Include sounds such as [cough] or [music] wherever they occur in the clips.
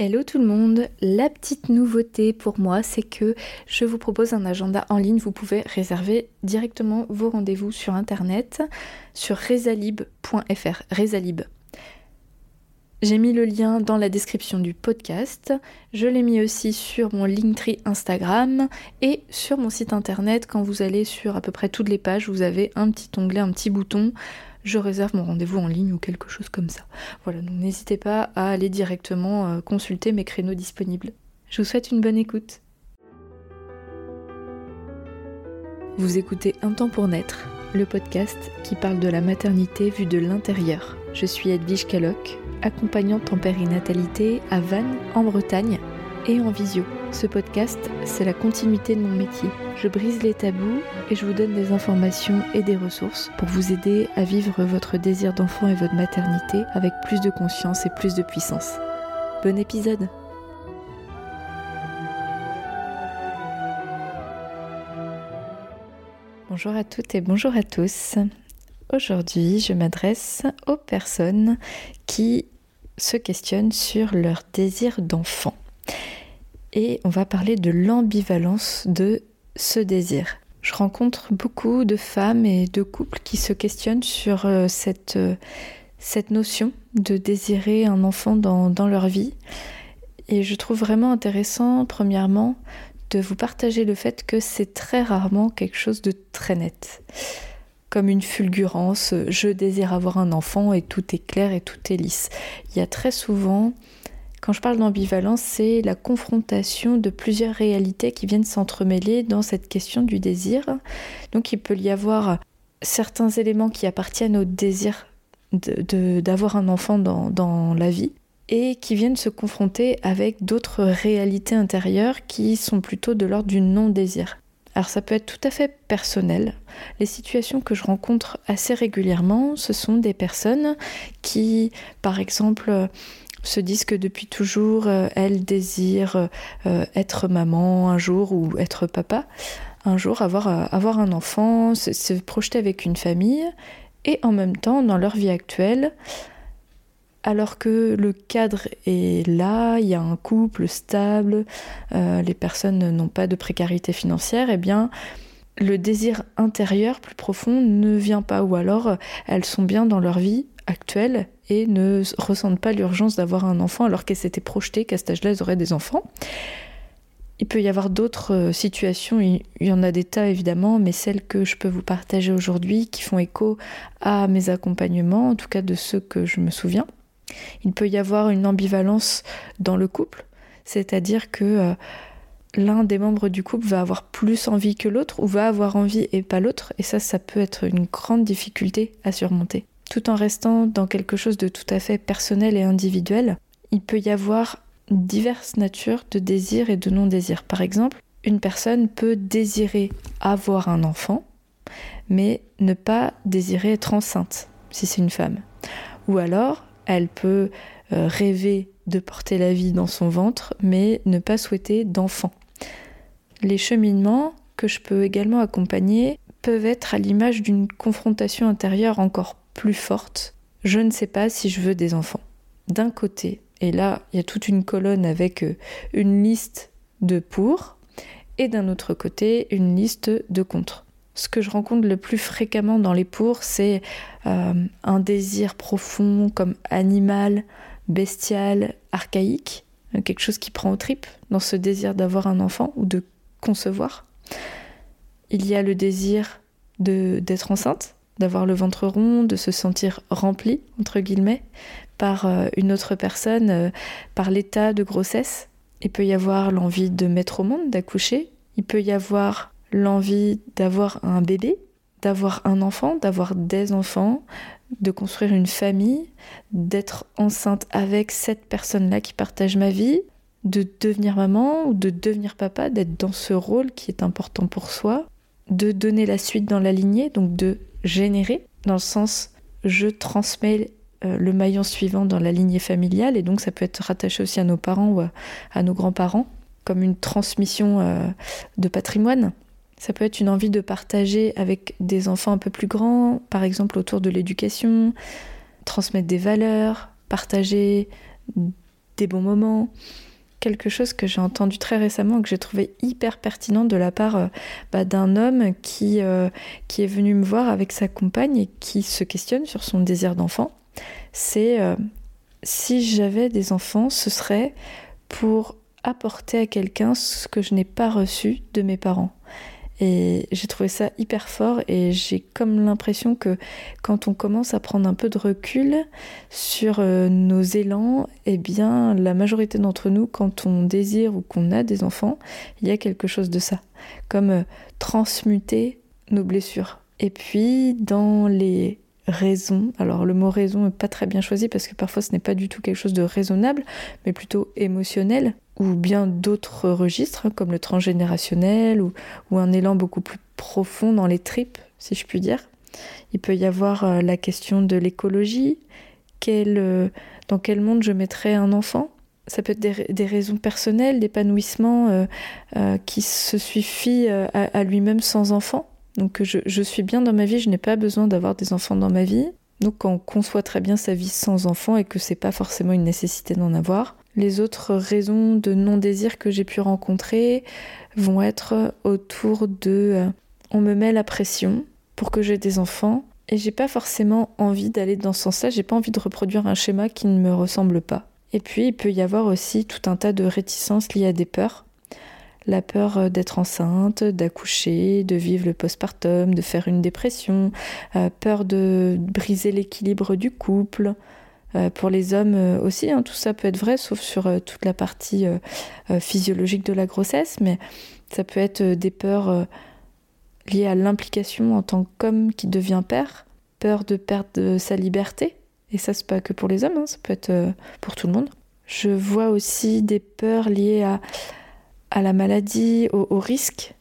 Hello tout le monde, la petite nouveauté pour moi c'est que je vous propose un agenda en ligne, vous pouvez réserver directement vos rendez-vous sur internet sur rezalib.fr, rezalib. J'ai mis le lien dans la description du podcast, je l'ai mis aussi sur mon Linktree Instagram et sur mon site internet. Quand vous allez sur à peu près toutes les pages, vous avez un petit onglet, un petit bouton je réserve mon rendez-vous en ligne ou quelque chose comme ça. Voilà, donc n'hésitez pas à aller directement euh, consulter mes créneaux disponibles. Je vous souhaite une bonne écoute. Vous écoutez Un temps pour naître, le podcast qui parle de la maternité vue de l'intérieur. Je suis Edwige Caloc, accompagnante en périnatalité à Vannes, en Bretagne, et en visio. Ce podcast, c'est la continuité de mon métier. Je brise les tabous et je vous donne des informations et des ressources pour vous aider à vivre votre désir d'enfant et votre maternité avec plus de conscience et plus de puissance. Bon épisode Bonjour à toutes et bonjour à tous. Aujourd'hui, je m'adresse aux personnes qui se questionnent sur leur désir d'enfant et on va parler de l'ambivalence de ce désir. Je rencontre beaucoup de femmes et de couples qui se questionnent sur euh, cette, euh, cette notion de désirer un enfant dans, dans leur vie. Et je trouve vraiment intéressant, premièrement, de vous partager le fait que c'est très rarement quelque chose de très net. Comme une fulgurance, je désire avoir un enfant et tout est clair et tout est lisse. Il y a très souvent quand je parle d'ambivalence, c'est la confrontation de plusieurs réalités qui viennent s'entremêler dans cette question du désir. Donc il peut y avoir certains éléments qui appartiennent au désir d'avoir un enfant dans, la vie et qui viennent se confronter avec d'autres réalités intérieures qui sont plutôt de l'ordre du non-désir. Alors ça peut être tout à fait personnel. Les situations que je rencontre assez régulièrement, ce sont des personnes qui, par exemple, se disent que depuis toujours, euh, elles désirent euh, être maman un jour ou être papa un jour, avoir, euh, avoir un enfant, se, projeter avec une famille, et en même temps, dans leur vie actuelle, alors que le cadre est là, il y a un couple stable, les personnes n'ont pas de précarité financière, eh bien, le désir intérieur plus profond ne vient pas, ou alors elles sont bien dans leur vie actuelle et ne ressentent pas l'urgence d'avoir un enfant alors qu'elles s'étaient projetées qu'à cet âge-là, elles auraient des enfants. Il peut y avoir d'autres euh, situations, il y en a des tas évidemment, mais celles que je peux vous partager aujourd'hui qui font écho à mes accompagnements, en tout cas de ceux que je me souviens. Il peut y avoir une ambivalence dans le couple, c'est-à-dire que euh, l'un des membres du couple va avoir plus envie que l'autre ou va avoir envie et pas l'autre, et ça, ça peut être une grande difficulté à surmonter tout en restant dans quelque chose de tout à fait personnel et individuel, il peut y avoir diverses natures de désir et de non-désir. Par exemple, une personne peut désirer avoir un enfant, mais ne pas désirer être enceinte, si c'est une femme. Ou alors, elle peut euh, rêver de porter la vie dans son ventre, mais ne pas souhaiter d'enfant. Les cheminements que je peux également accompagner peuvent être à l'image d'une confrontation intérieure encore plus forte, je ne sais pas si je veux des enfants. D'un côté, et là, il y a toute une colonne avec euh, une liste de pour, et d'un autre côté, une liste de contre. Ce que je rencontre le plus fréquemment dans les pour, c'est euh, un désir profond comme animal, bestial, archaïque, quelque chose qui prend aux tripes dans ce désir d'avoir un enfant ou de concevoir. Il y a le désir d'être enceinte, d'avoir le ventre rond, de se sentir rempli, entre guillemets, par euh, une autre personne, euh, par l'état de grossesse. Il peut y avoir l'envie de mettre au monde, d'accoucher. Il peut y avoir l'envie d'avoir un bébé, d'avoir un enfant, d'avoir des enfants, de construire une famille, d'être enceinte avec cette personne-là qui partage ma vie, de devenir maman ou de devenir papa, d'être dans ce rôle qui est important pour soi, de donner la suite dans la lignée, donc de générer, dans le sens je transmets euh, le maillon suivant dans la lignée familiale, et donc ça peut être rattaché aussi à nos parents ou à, nos grands-parents, comme une transmission euh, de patrimoine. Ça peut être une envie de partager avec des enfants un peu plus grands, par exemple autour de l'éducation, transmettre des valeurs, partager des bons moments. Quelque chose que j'ai entendu très récemment, que j'ai trouvé hyper pertinent de la part euh, bah, d'un homme qui, euh, qui est venu me voir avec sa compagne et qui se questionne sur son désir d'enfant. C'est euh, si j'avais des enfants, ce serait pour apporter à quelqu'un ce que je n'ai pas reçu de mes parents. Et j'ai trouvé ça hyper fort et j'ai comme l'impression que quand on commence à prendre un peu de recul sur euh, nos élans, eh bien la majorité d'entre nous, quand on désire ou qu'on a des enfants, il y a quelque chose de ça, comme euh, transmuter nos blessures. Et puis dans les raisons, alors le mot raison n'est pas très bien choisi parce que parfois ce n'est pas du tout quelque chose de raisonnable, mais plutôt émotionnel ou bien d'autres registres, hein, comme le transgénérationnel, ou, un élan beaucoup plus profond dans les tripes, si je puis dire. Il peut y avoir euh, la question de l'écologie, euh, dans quel monde je mettrais un enfant? Ça peut être des, raisons personnelles, d'épanouissement euh, qui se suffit à, lui-même sans enfant. Donc je, je, suis bien dans ma vie, je n'ai pas besoin d'avoir des enfants dans ma vie. Donc on conçoit très bien sa vie sans enfant et que c'est pas forcément une nécessité d'en avoir, les autres raisons de non-désir que j'ai pu rencontrer vont être autour de euh, on me met la pression pour que j'ai des enfants et j'ai pas forcément envie d'aller dans ce sens-là, j'ai pas envie de reproduire un schéma qui ne me ressemble pas. Et puis il peut y avoir aussi tout un tas de réticences liées à des peurs. La peur euh, d'être enceinte, d'accoucher, de vivre le postpartum, de faire une dépression, euh, peur de briser l'équilibre du couple, euh, pour les hommes euh, aussi, hein, tout ça peut être vrai, sauf sur euh, toute la partie physiologique de la grossesse, mais ça peut être des peurs liées à l'implication en tant qu'homme qui devient père, peur de perdre sa liberté, et ça c'est pas que pour les hommes, hein, ça peut être pour tout le monde. Je vois aussi des peurs liées à, la maladie, au, au risque.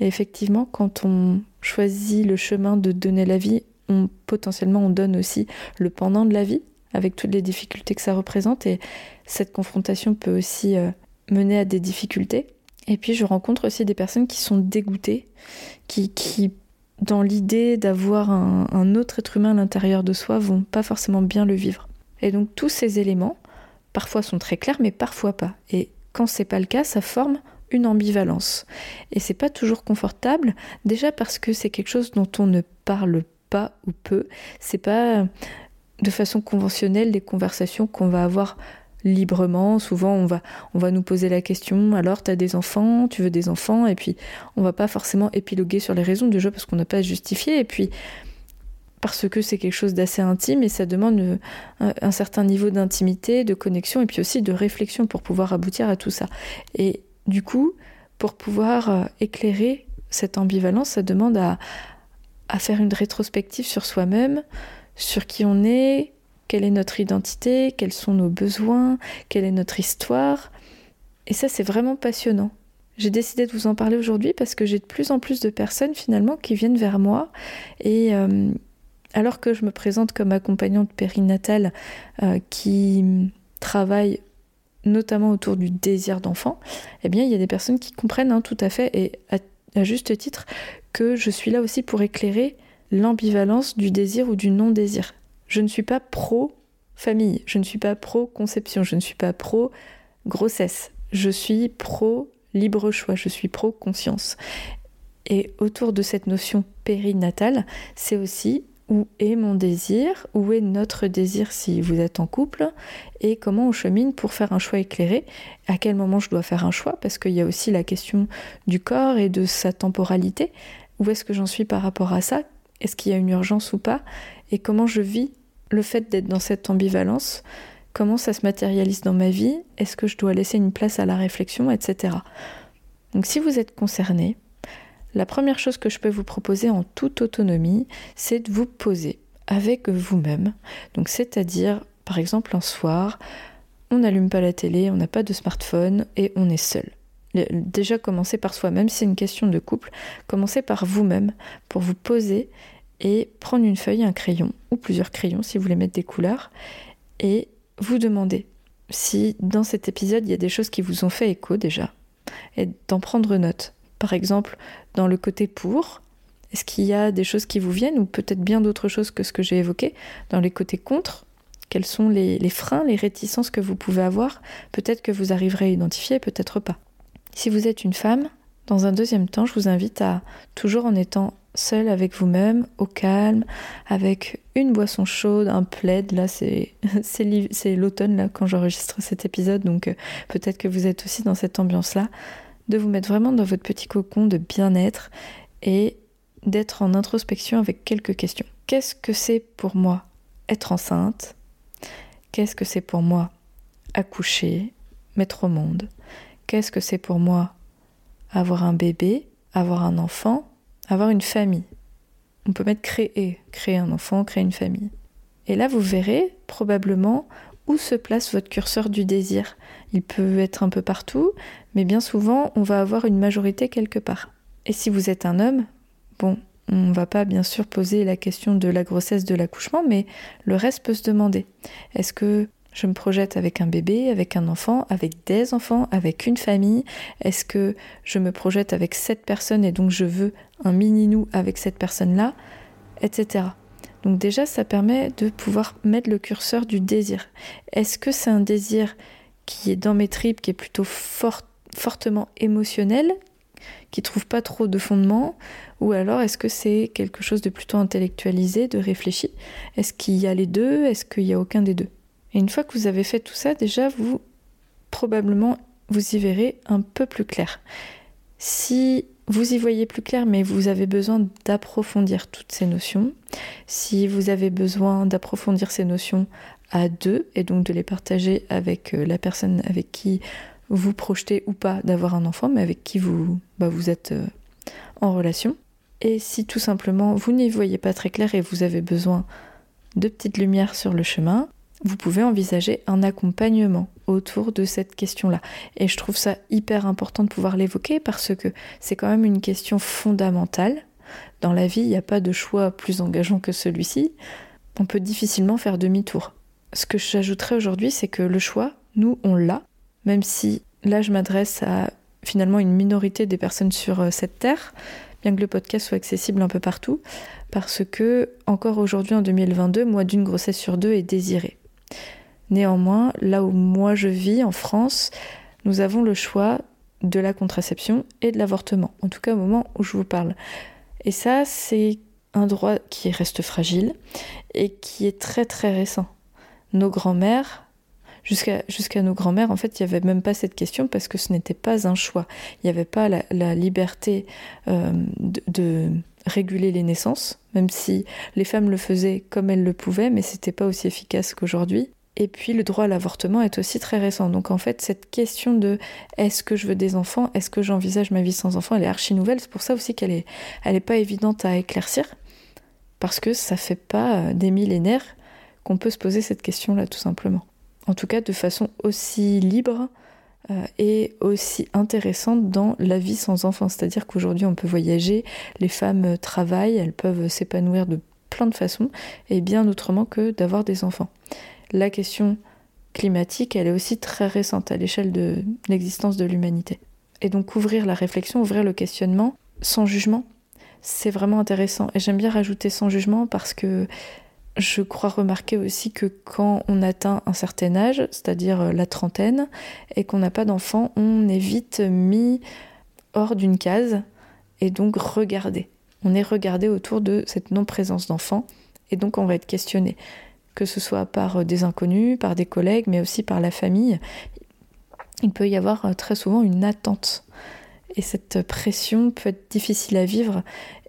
Et effectivement, quand on choisit le chemin de donner la vie, on, potentiellement on donne aussi le pendant de la vie avec toutes les difficultés que ça représente. Et cette confrontation peut aussi euh, mener à des difficultés. Et puis je rencontre aussi des personnes qui sont dégoûtées, qui, qui dans l'idée d'avoir un, autre être humain à l'intérieur de soi, vont pas forcément bien le vivre. Et donc tous ces éléments, parfois sont très clairs, mais parfois pas. Et quand c'est pas le cas, ça forme une ambivalence. Et c'est pas toujours confortable, déjà parce que c'est quelque chose dont on ne parle pas ou peu. C'est pas de façon conventionnelle des conversations qu'on va avoir librement. Souvent, on va, on va nous poser la question alors, tu as des enfants, tu veux des enfants, et puis on va pas forcément épiloguer sur les raisons du jeu parce qu'on n'a pas à justifier, et puis parce que c'est quelque chose d'assez intime et ça demande un, un certain niveau d'intimité, de connexion et puis aussi de réflexion pour pouvoir aboutir à tout ça. Et du coup, pour pouvoir euh, éclairer cette ambivalence, ça demande à faire une rétrospective sur soi-même, sur qui on est, quelle est notre identité, quels sont nos besoins, quelle est notre histoire. Et ça, c'est vraiment passionnant. J'ai décidé de vous en parler aujourd'hui parce que j'ai de plus en plus de personnes finalement qui viennent vers moi et euh, alors que je me présente comme accompagnante périnatale euh, qui travaille notamment autour du désir d'enfant, eh bien il y a des personnes qui comprennent hein, tout à fait et à juste titre que je suis là aussi pour éclairer l'ambivalence du désir ou du non-désir. Je ne suis pas pro-famille, je ne suis pas pro-conception, je ne suis pas pro-grossesse, je suis pro-libre choix, je suis pro-conscience. Et autour de cette notion périnatale, c'est aussi où est mon désir, où est notre désir si vous êtes en couple, et comment on chemine pour faire un choix éclairé, à quel moment je dois faire un choix, parce qu'il y a aussi la question du corps et de sa temporalité. Où est-ce que j'en suis par rapport à ça? Est-ce qu'il y a une urgence ou pas Et comment je vis le fait d'être dans cette ambivalence Comment ça se matérialise dans ma vie Est-ce que je dois laisser une place à la réflexion, etc. Donc si vous êtes concerné, la première chose que je peux vous proposer en toute autonomie, c'est de vous poser avec vous-même. Donc c'est-à-dire, par exemple, un soir, on n'allume pas la télé, on n'a pas de smartphone et on est seul. Déjà commencer par soi-même, c'est une question de couple. Commencez par vous-même pour vous poser et prendre une feuille, un crayon ou plusieurs crayons si vous voulez mettre des couleurs et vous demander si dans cet épisode il y a des choses qui vous ont fait écho déjà et d'en prendre note. Par exemple, dans le côté pour, est-ce qu'il y a des choses qui vous viennent ou peut-être bien d'autres choses que ce que j'ai évoqué? Dans les côtés contre, quels sont les, les freins, les réticences que vous pouvez avoir? Peut-être que vous arriverez à identifier, peut-être pas. Si vous êtes une femme, dans un deuxième temps, je vous invite à, toujours en étant seul avec vous-même, au calme, avec une boisson chaude, un plaid. Là, c'est [laughs] l'automne quand j'enregistre cet épisode, donc euh, peut-être que vous êtes aussi dans cette ambiance-là, de vous mettre vraiment dans votre petit cocon de bien-être et d'être en introspection avec quelques questions. Qu'est-ce que c'est pour moi être enceinte? Qu'est-ce que c'est pour moi accoucher, mettre au monde? Qu'est-ce que c'est pour moi avoir un bébé, avoir un enfant, avoir une famille On peut mettre créer, créer un enfant, créer une famille. Et là, vous verrez probablement où se place votre curseur du désir. Il peut être un peu partout, mais bien souvent, on va avoir une majorité quelque part. Et si vous êtes un homme, bon, on va pas bien sûr poser la question de la grossesse, de l'accouchement, mais le reste peut se demander. Est-ce que je me projette avec un bébé, avec un enfant, avec des enfants, avec une famille Est-ce que je me projette avec cette personne et donc je veux un mini-nous avec cette personne-là Etc. Donc déjà, ça permet de pouvoir mettre le curseur du désir. Est-ce que c'est un désir qui est dans mes tripes, qui est plutôt fortement émotionnel, qui trouve pas trop de fondement, ou alors est-ce que c'est quelque chose de plutôt intellectualisé, de réfléchi? Est-ce qu'il y a les deux? Est-ce qu'il y a aucun des deux? Et une fois que vous avez fait tout ça, déjà vous probablement vous y verrez un peu plus clair. Si vous y voyez plus clair, mais vous avez besoin d'approfondir toutes ces notions, si vous avez besoin d'approfondir ces notions à deux et donc de les partager avec euh, la personne avec qui vous projetez ou pas d'avoir un enfant, mais avec qui vous, bah, vous êtes euh, en relation. Et si tout simplement vous n'y voyez pas très clair et vous avez besoin de petites lumières sur le chemin, vous pouvez envisager un accompagnement autour de cette question-là. Et je trouve ça hyper important de pouvoir l'évoquer parce que c'est quand même une question fondamentale. Dans la vie, il n'y a pas de choix plus engageant que celui-ci. On peut difficilement faire demi-tour. Ce que j'ajouterais aujourd'hui, c'est que le choix, nous, on l'a, même si là je m'adresse à finalement une minorité des personnes sur euh, cette terre, bien que le podcast soit accessible un peu partout, parce que encore aujourd'hui en 2022, moi d'une grossesse sur deux est désirée. Néanmoins, là où moi je vis en France, nous avons le choix de la contraception et de l'avortement, en tout cas au moment où je vous parle. Et ça, c'est un droit qui reste fragile et qui est très très récent. Nos grands-mères jusqu'à nos grands-mères, en fait, il n'y avait même pas cette question parce que ce n'était pas un choix. Il n'y avait pas la, liberté euh, de, réguler les naissances, même si les femmes le faisaient comme elles le pouvaient, mais c'était pas aussi efficace qu'aujourd'hui. Et puis le droit à l'avortement est aussi très récent. Donc en fait, cette question de est-ce que je veux des enfants, est-ce que j'envisage ma vie sans enfants, elle est archi nouvelle. C'est pour ça aussi qu'elle est, elle est pas évidente à éclaircir, parce que ça fait pas euh, des millénaires qu'on peut se poser cette question-là, tout simplement en tout cas de façon aussi libre euh, et aussi intéressante dans la vie sans enfants. C'est-à-dire qu'aujourd'hui on peut voyager, les femmes travaillent, elles peuvent s'épanouir de plein de façons et bien autrement que d'avoir des enfants. La question climatique, elle est aussi très récente à l'échelle de l'existence de l'humanité. Et donc ouvrir la réflexion, ouvrir le questionnement sans jugement, c'est vraiment intéressant. Et j'aime bien rajouter sans jugement parce que je crois remarquer aussi que quand on atteint un certain âge, c'est-à-dire euh, la trentaine, et qu'on n'a pas d'enfant, on est vite mis hors d'une case et donc regardé. On est regardé autour de cette non-présence d'enfant et donc on va être questionné, que ce soit par euh, des inconnus, par des collègues, mais aussi par la famille. Il peut y avoir euh, très souvent une attente. Et cette pression peut être difficile à vivre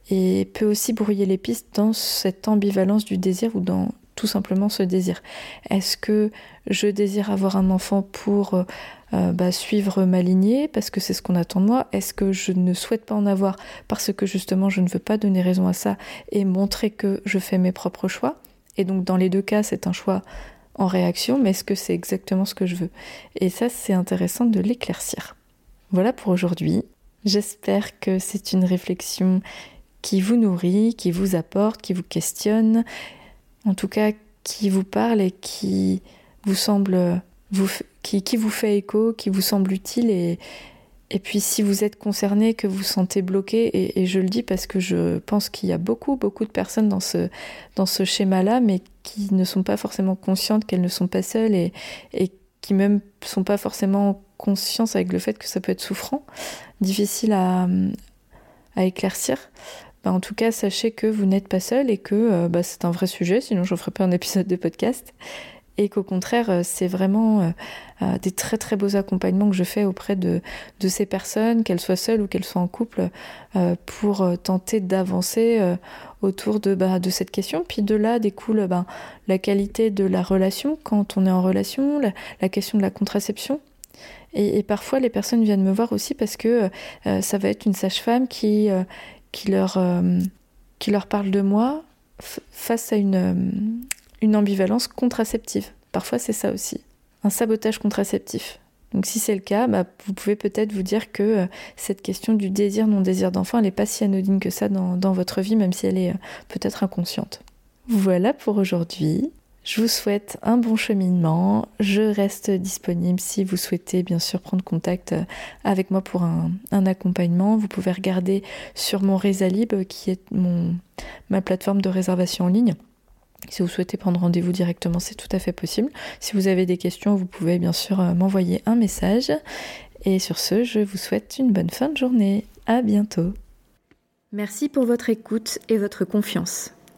et peut aussi brouiller les pistes dans cette ambivalence du désir ou dans tout simplement ce désir. Est-ce que je désire avoir un enfant pour euh, euh, bah, suivre ma lignée parce que c'est ce qu'on attend de moi? Est-ce que je ne souhaite pas en avoir parce que justement je ne veux pas donner raison à ça et montrer que je fais mes propres choix? Et donc dans les deux cas c'est un choix en réaction, mais est-ce que c'est exactement ce que je veux? Et ça c'est intéressant de l'éclaircir. Voilà pour aujourd'hui. J'espère que c'est une réflexion qui vous nourrit, qui vous apporte, qui vous questionne, en tout cas qui vous parle et qui vous semble, vous, qui, qui vous fait écho, qui vous semble utile et, Et puis si vous êtes concerné, que vous sentez bloqué, et, je le dis parce que je pense qu'il y a beaucoup, beaucoup de personnes dans ce, dans ce schéma-là, mais qui ne sont pas forcément conscientes qu'elles ne sont pas seules et, et qui même sont pas forcément conscientes avec le fait que ça peut être souffrant, difficile à, à éclaircir. Bah, en tout cas, sachez que vous n'êtes pas seul et que euh, bah, c'est un vrai sujet, sinon je ne ferai pas un épisode de podcast et qu'au contraire, euh, c'est vraiment euh, des très très beaux accompagnements que je fais auprès de, ces personnes, qu'elles soient seules ou qu'elles soient en couple, pour tenter d'avancer autour de, bah, de cette question. Puis de là découle la qualité de la relation quand on est en relation, la, question de la contraception. Et, parfois, les personnes viennent me voir aussi parce que ça va être une sage-femme qui, qui, leur, leur parle de moi face à une, une ambivalence contraceptive. Parfois, c'est ça aussi. Un sabotage contraceptif. Donc si c'est le cas, bah, vous pouvez peut-être vous dire que euh, cette question du désir, non-désir d'enfant, elle n'est pas si anodine que ça dans, votre vie, même si elle est euh, peut-être inconsciente. Voilà pour aujourd'hui. Je vous souhaite un bon cheminement. Je reste disponible si vous souhaitez bien sûr prendre contact euh, avec moi pour un, accompagnement. Vous pouvez regarder sur mon Resalib qui est mon, ma plateforme de réservation en ligne. Si vous souhaitez prendre rendez-vous directement, c'est tout à fait possible. Si vous avez des questions, vous pouvez bien sûr euh, m'envoyer un message. Et sur ce, je vous souhaite une bonne fin de journée. À bientôt. Merci pour votre écoute et votre confiance.